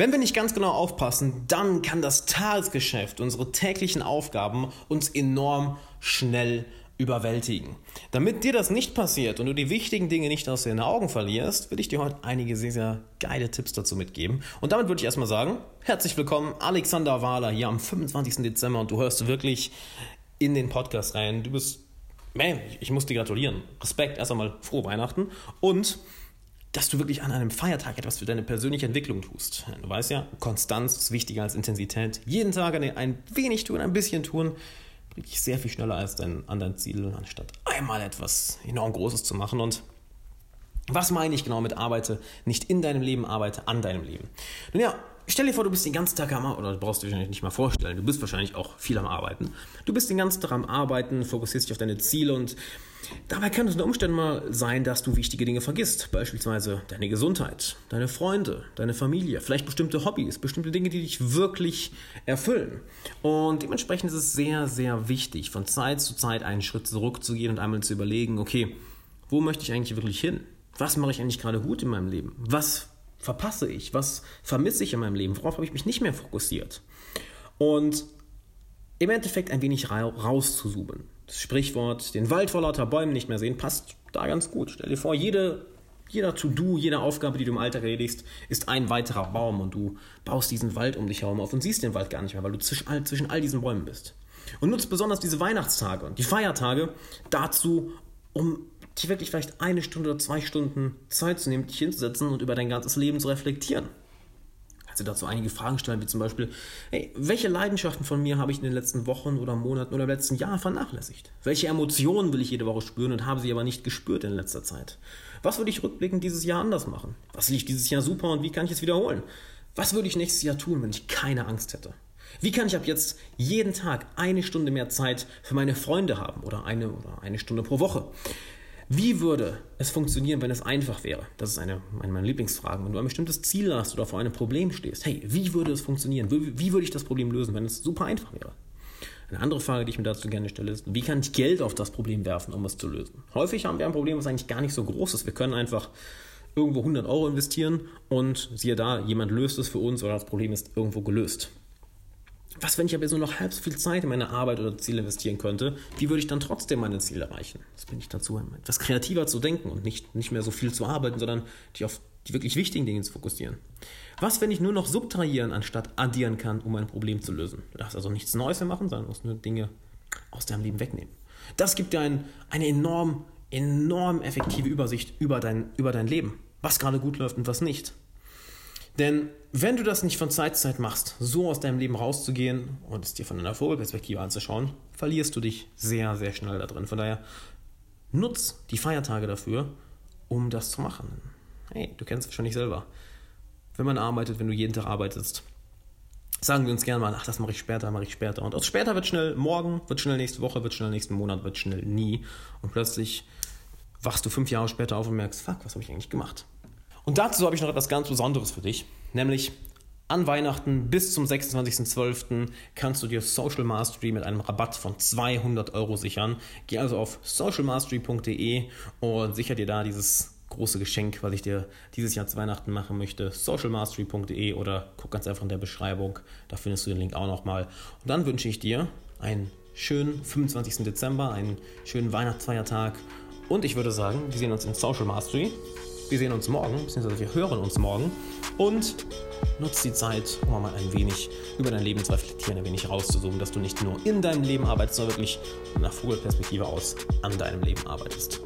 Wenn wir nicht ganz genau aufpassen, dann kann das Tagesgeschäft, unsere täglichen Aufgaben uns enorm schnell überwältigen. Damit dir das nicht passiert und du die wichtigen Dinge nicht aus den Augen verlierst, will ich dir heute einige sehr, sehr geile Tipps dazu mitgeben. Und damit würde ich erstmal sagen, herzlich willkommen, Alexander Wahler hier am 25. Dezember und du hörst wirklich in den Podcast rein. Du bist, man, ich muss dir gratulieren. Respekt, erst einmal frohe Weihnachten und dass du wirklich an einem Feiertag etwas für deine persönliche Entwicklung tust. Du weißt ja, Konstanz ist wichtiger als Intensität. Jeden Tag ein wenig tun, ein bisschen tun, bringt dich sehr viel schneller als dein, an dein Ziel, anstatt einmal etwas enorm Großes zu machen. Und was meine ich genau mit arbeite? Nicht in deinem Leben, arbeite an deinem Leben. Nun ja, stell dir vor, du bist den ganzen Tag am Arbeiten, oder du brauchst dir wahrscheinlich nicht mal vorstellen, du bist wahrscheinlich auch viel am Arbeiten. Du bist den ganzen Tag am Arbeiten, fokussierst dich auf deine Ziele und dabei kann es unter Umständen mal sein, dass du wichtige Dinge vergisst. Beispielsweise deine Gesundheit, deine Freunde, deine Familie, vielleicht bestimmte Hobbys, bestimmte Dinge, die dich wirklich erfüllen. Und dementsprechend ist es sehr, sehr wichtig, von Zeit zu Zeit einen Schritt zurückzugehen und einmal zu überlegen, okay, wo möchte ich eigentlich wirklich hin? Was mache ich eigentlich gerade gut in meinem Leben? Was verpasse ich? Was vermisse ich in meinem Leben? Worauf habe ich mich nicht mehr fokussiert? Und im Endeffekt ein wenig rauszuzoomen. Das Sprichwort, den Wald vor lauter Bäumen nicht mehr sehen, passt da ganz gut. Stell dir vor, jede, jeder To-Do, jede Aufgabe, die du im Alltag erledigst, ist ein weiterer Baum und du baust diesen Wald um dich herum auf und siehst den Wald gar nicht mehr, weil du zwischen all, zwischen all diesen Bäumen bist. Und nutzt besonders diese Weihnachtstage und die Feiertage dazu, um dir wirklich vielleicht eine Stunde oder zwei Stunden Zeit zu nehmen, dich hinzusetzen und über dein ganzes Leben zu reflektieren. Kannst du dazu einige Fragen stellen, wie zum Beispiel, hey, welche Leidenschaften von mir habe ich in den letzten Wochen oder Monaten oder im letzten Jahr vernachlässigt? Welche Emotionen will ich jede Woche spüren und habe sie aber nicht gespürt in letzter Zeit? Was würde ich rückblickend dieses Jahr anders machen? Was lief dieses Jahr super und wie kann ich es wiederholen? Was würde ich nächstes Jahr tun, wenn ich keine Angst hätte? Wie kann ich ab jetzt jeden Tag eine Stunde mehr Zeit für meine Freunde haben oder eine oder eine Stunde pro Woche? Wie würde es funktionieren, wenn es einfach wäre? Das ist eine, eine meiner Lieblingsfragen. Wenn du ein bestimmtes Ziel hast oder vor einem Problem stehst, hey, wie würde es funktionieren? Wie, wie würde ich das Problem lösen, wenn es super einfach wäre? Eine andere Frage, die ich mir dazu gerne stelle, ist, wie kann ich Geld auf das Problem werfen, um es zu lösen? Häufig haben wir ein Problem, was eigentlich gar nicht so groß ist. Wir können einfach irgendwo 100 Euro investieren und siehe da, jemand löst es für uns oder das Problem ist irgendwo gelöst was, wenn ich aber so noch halb so viel Zeit in meine Arbeit oder Ziele investieren könnte, wie würde ich dann trotzdem meine Ziele erreichen? Das bin ich dazu, etwas kreativer zu denken und nicht, nicht mehr so viel zu arbeiten, sondern die auf die wirklich wichtigen Dinge zu fokussieren. Was, wenn ich nur noch subtrahieren anstatt addieren kann, um ein Problem zu lösen? Du darfst also nichts Neues mehr machen, sondern musst nur Dinge aus deinem Leben wegnehmen. Das gibt dir ein, eine enorm, enorm effektive Übersicht über dein, über dein Leben, was gerade gut läuft und was nicht. Denn wenn du das nicht von Zeit zu Zeit machst, so aus deinem Leben rauszugehen und es dir von einer Vogelperspektive anzuschauen, verlierst du dich sehr, sehr schnell da drin. Von daher nutz die Feiertage dafür, um das zu machen. Hey, du kennst es wahrscheinlich selber. Wenn man arbeitet, wenn du jeden Tag arbeitest, sagen wir uns gerne mal, ach, das mache ich später, mache ich später. Und aus später wird schnell morgen, wird schnell nächste Woche, wird schnell nächsten Monat, wird schnell nie. Und plötzlich wachst du fünf Jahre später auf und merkst, fuck, was habe ich eigentlich gemacht? Und dazu habe ich noch etwas ganz Besonderes für dich, nämlich an Weihnachten bis zum 26.12. kannst du dir Social Mastery mit einem Rabatt von 200 Euro sichern. Geh also auf socialmastery.de und sicher dir da dieses große Geschenk, was ich dir dieses Jahr zu Weihnachten machen möchte. socialmastery.de oder guck ganz einfach in der Beschreibung, da findest du den Link auch nochmal. Und dann wünsche ich dir einen schönen 25. Dezember, einen schönen Weihnachtsfeiertag und ich würde sagen, wir sehen uns in Social Mastery. Wir sehen uns morgen, beziehungsweise wir hören uns morgen und nutzt die Zeit, um mal ein wenig über dein Leben zu reflektieren, ein wenig rauszuzoomen, dass du nicht nur in deinem Leben arbeitest, sondern wirklich nach Vogelperspektive aus an deinem Leben arbeitest.